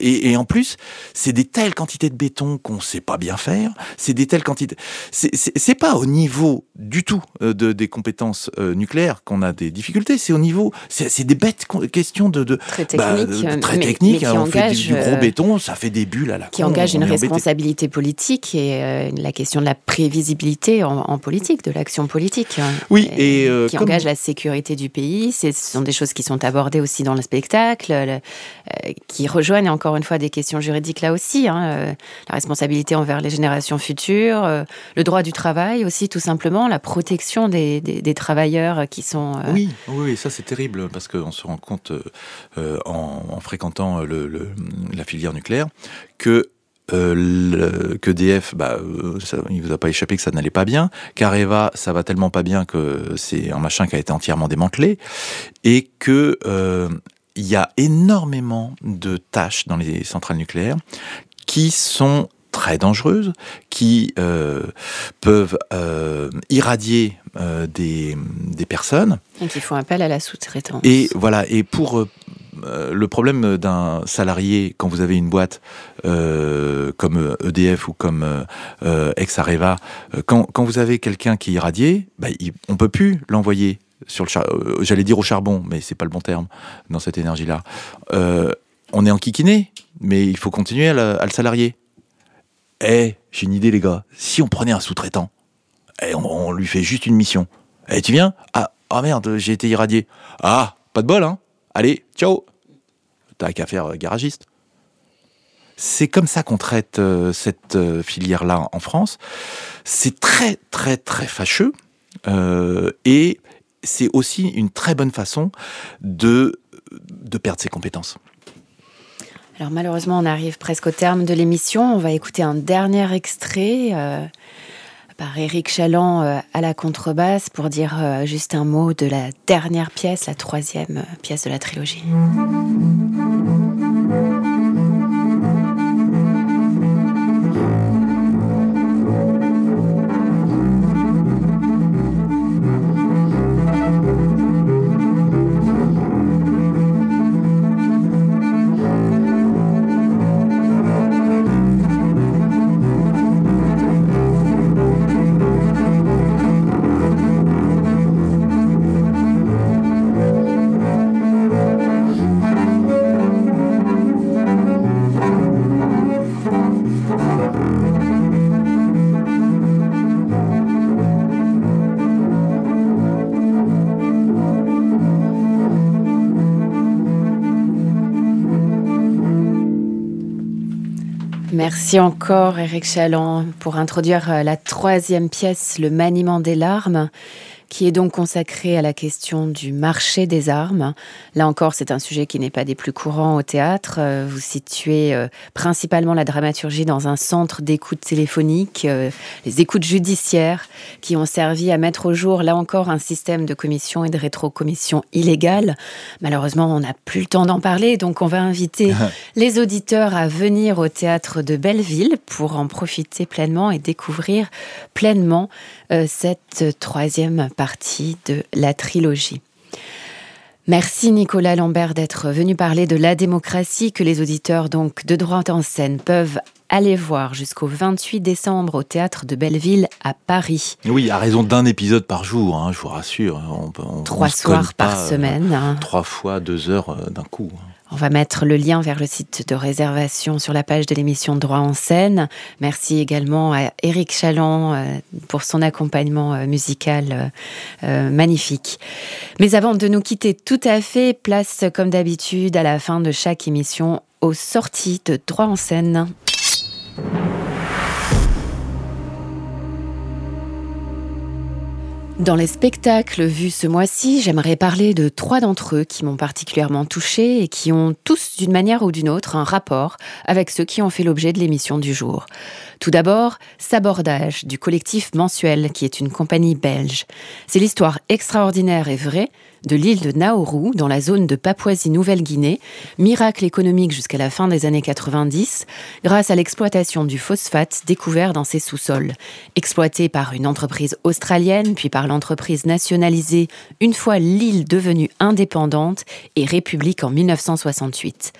Et, en plus, c'est des telles quantités de béton qu'on sait pas bien faire. C'est des telles quantités. C'est, pas au niveau du tout euh, de, des compétences euh, nucléaires qu'on a des difficultés. C'est au niveau. C'est, des bêtes questions de, de très bah, techniques. très technique. Hein, on fait du, gros euh, béton, ça fait des bulles à la. Qui engage une responsabilité politique et la question de la prévisibilité en, politique, de l'action politique. Oui, et, qui engage la sécurité du pays. Ce sont des choses qui sont abordées aussi dans le spectacle, euh, qui rejoignent encore une fois des questions juridiques là aussi, hein, euh, la responsabilité envers les générations futures, euh, le droit du travail aussi tout simplement, la protection des, travailleurs qui sont... Oui, oui, ça c'est terrible parce qu'on se rend compte en, fréquentant le, la filière nucléaire que euh, que DF, bah, il vous a pas échappé que ça n'allait pas bien. Careva, ça va tellement pas bien que c'est un machin qui a été entièrement démantelé et que il y a énormément de tâches dans les centrales nucléaires qui sont très dangereuses, qui euh, peuvent euh, irradier euh, des, des, personnes. Et qui font appel à la sous-traitance. Et voilà, et pour le problème d'un salarié, quand vous avez une boîte comme EDF ou comme Ex-Areva, quand, quand, vous avez quelqu'un qui est irradié, bah, on ne peut plus l'envoyer sur le euh, j'allais dire au charbon, mais c'est pas le bon terme dans cette énergie-là. Euh, on est en kikiné, mais il faut continuer à, le salarier. Eh, j'ai une idée les gars. Si on prenait un sous-traitant, eh, on, lui fait juste une mission. Eh, tu viens? Ah, oh merde, j'ai été irradié. Ah, pas de bol, hein Allez, ciao T'as qu'à faire euh, garagiste. C'est comme ça qu'on traite cette filière-là en France. C'est très, très, très fâcheux. Et c'est aussi une très bonne façon de, de perdre ses compétences. Alors malheureusement, on arrive presque au terme de l'émission. On va écouter un dernier extrait par Éric Chaland à la contrebasse pour dire juste un mot de la dernière pièce, la troisième pièce de la trilogie. Merci encore, Eric Chaland, pour introduire euh, la troisième pièce, Le maniement des larmes qui est donc consacré à la question du marché des armes. Là encore, c'est un sujet qui n'est pas des plus courants au théâtre. Euh, vous situez euh, principalement la dramaturgie dans un centre d'écoute téléphonique, euh, les écoutes judiciaires, qui ont servi à mettre au jour, là encore, un système de commission et de rétrocommission illégal. Malheureusement, on n'a plus le temps d'en parler, donc on va inviter les auditeurs à venir au théâtre de Belleville pour en profiter pleinement et découvrir pleinement cette troisième partie de la trilogie. Merci Nicolas Lambert d'être venu parler de la démocratie que les auditeurs donc de droit en scène peuvent aller voir jusqu'au 28 décembre au théâtre de Belleville à Paris. Oui, à raison d'un épisode par jour, hein, je vous rassure. On, trois soirs par euh, semaine. Hein. Trois fois deux heures euh, d'un coup. On va mettre le lien vers le site de réservation sur la page de l'émission Droit en scène. Merci également à Éric Chaland euh, pour son accompagnement euh, musical euh, magnifique. Mais avant de nous quitter tout à fait, place comme d'habitude à la fin de chaque émission aux sorties de Droit en scène. Dans les spectacles vus ce mois-ci, j'aimerais parler de trois d'entre eux qui m'ont particulièrement touchée et qui ont tous, d'une manière ou d'une autre, un rapport avec ceux qui ont fait l'objet de l'émission du jour. Tout d'abord, Sabordage, du collectif Mensuel, qui est une compagnie belge. C'est l'histoire extraordinaire et vraie de l'île de Nauru, dans la zone de Papouasie-Nouvelle-Guinée, miracle économique jusqu'à la fin des années 90, grâce à l'exploitation du phosphate découvert dans ses sous-sols. Exploité par une entreprise australienne, puis par l'entreprise nationalisée une fois l'île devenue indépendante et république en 1968.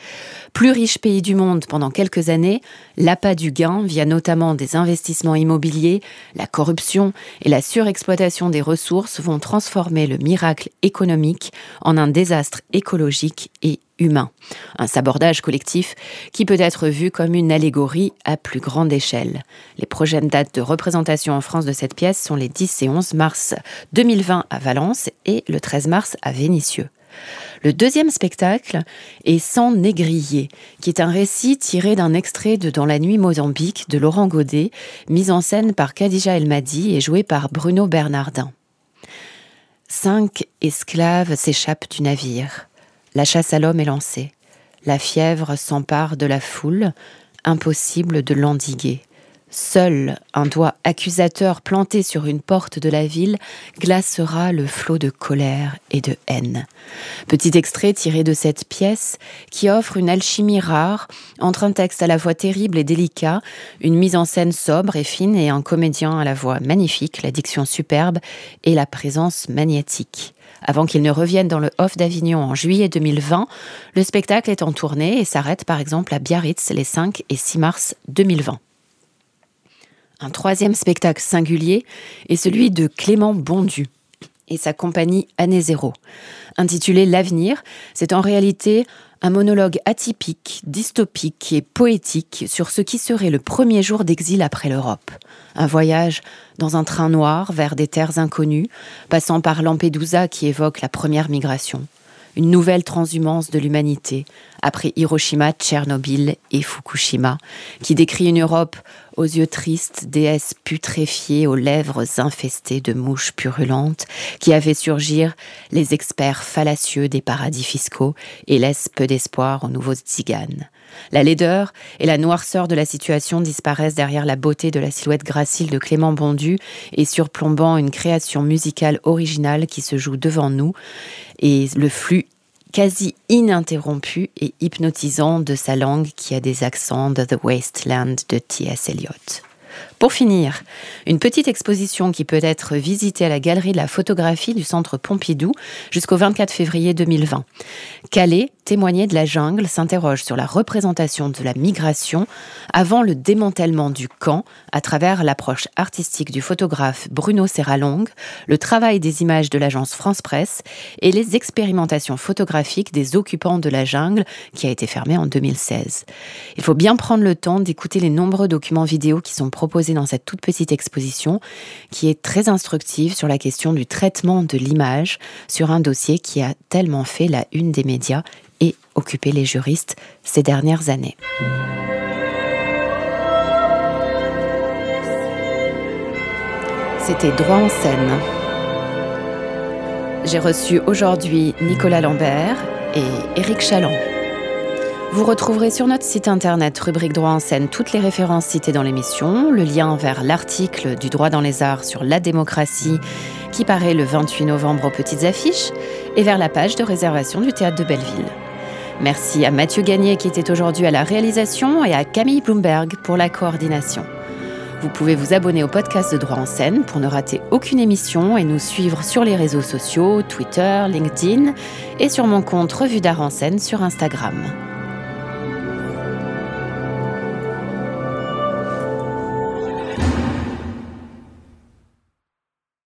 Plus riche pays du monde pendant quelques années, l'appât du gain, via notamment des investissements immobiliers, la corruption et la surexploitation des ressources, vont transformer le miracle économique en un désastre écologique et humain. Un sabordage collectif qui peut être vu comme une allégorie à plus grande échelle. Les prochaines dates de représentation en France de cette pièce sont les 10 et 11 mars 2020 à Valence et le 13 mars à Vénissieux. Le deuxième spectacle est Sans négrier, qui est un récit tiré d'un extrait de Dans la nuit Mozambique de Laurent Godet, mis en scène par Khadija Elmadi et joué par Bruno Bernardin. Cinq esclaves s'échappent du navire. La chasse à l'homme est lancée. La fièvre s'empare de la foule, impossible de l'endiguer. Seul un doigt accusateur planté sur une porte de la ville glacera le flot de colère et de haine. Petit extrait tiré de cette pièce qui offre une alchimie rare entre un texte à la fois terrible et délicat, une mise en scène sobre et fine et un comédien à la voix magnifique, la diction superbe et la présence magnétique. Avant qu'il ne revienne dans le Off d'Avignon en juillet 2020, le spectacle est en tournée et s'arrête par exemple à Biarritz les 5 et 6 mars 2020. Un troisième spectacle singulier est celui de Clément Bondu et sa compagnie Année Zéro. Intitulé L'avenir, c'est en réalité un monologue atypique, dystopique et poétique sur ce qui serait le premier jour d'exil après l'Europe. Un voyage dans un train noir vers des terres inconnues, passant par Lampedusa qui évoque la première migration. Une nouvelle transhumance de l'humanité, après Hiroshima, Tchernobyl et Fukushima, qui décrit une Europe aux yeux tristes, déesse putréfiée aux lèvres infestées de mouches purulentes, qui a fait surgir les experts fallacieux des paradis fiscaux et laisse peu d'espoir aux nouveaux tziganes. La laideur et la noirceur de la situation disparaissent derrière la beauté de la silhouette gracile de Clément Bondu et surplombant une création musicale originale qui se joue devant nous et le flux quasi ininterrompu et hypnotisant de sa langue qui a des accents de The Wasteland de T.S. Eliot. Pour finir, une petite exposition qui peut être visitée à la Galerie de la photographie du Centre Pompidou jusqu'au 24 février 2020. Calais, témoigner de la jungle, s'interroge sur la représentation de la migration avant le démantèlement du camp à travers l'approche artistique du photographe Bruno Serralong, le travail des images de l'agence France Presse et les expérimentations photographiques des occupants de la jungle qui a été fermée en 2016. Il faut bien prendre le temps d'écouter les nombreux documents vidéo qui sont proposés dans cette toute petite exposition qui est très instructive sur la question du traitement de l'image sur un dossier qui a tellement fait la une des médias et occupé les juristes ces dernières années. C'était Droit en scène. J'ai reçu aujourd'hui Nicolas Lambert et Éric Chaland. Vous retrouverez sur notre site internet rubrique droit en scène toutes les références citées dans l'émission, le lien vers l'article du droit dans les arts sur la démocratie qui paraît le 28 novembre aux petites affiches et vers la page de réservation du théâtre de Belleville. Merci à Mathieu Gagné qui était aujourd'hui à la réalisation et à Camille Bloomberg pour la coordination. Vous pouvez vous abonner au podcast de Droit en scène pour ne rater aucune émission et nous suivre sur les réseaux sociaux, Twitter, LinkedIn et sur mon compte Revue d'Art en scène sur Instagram.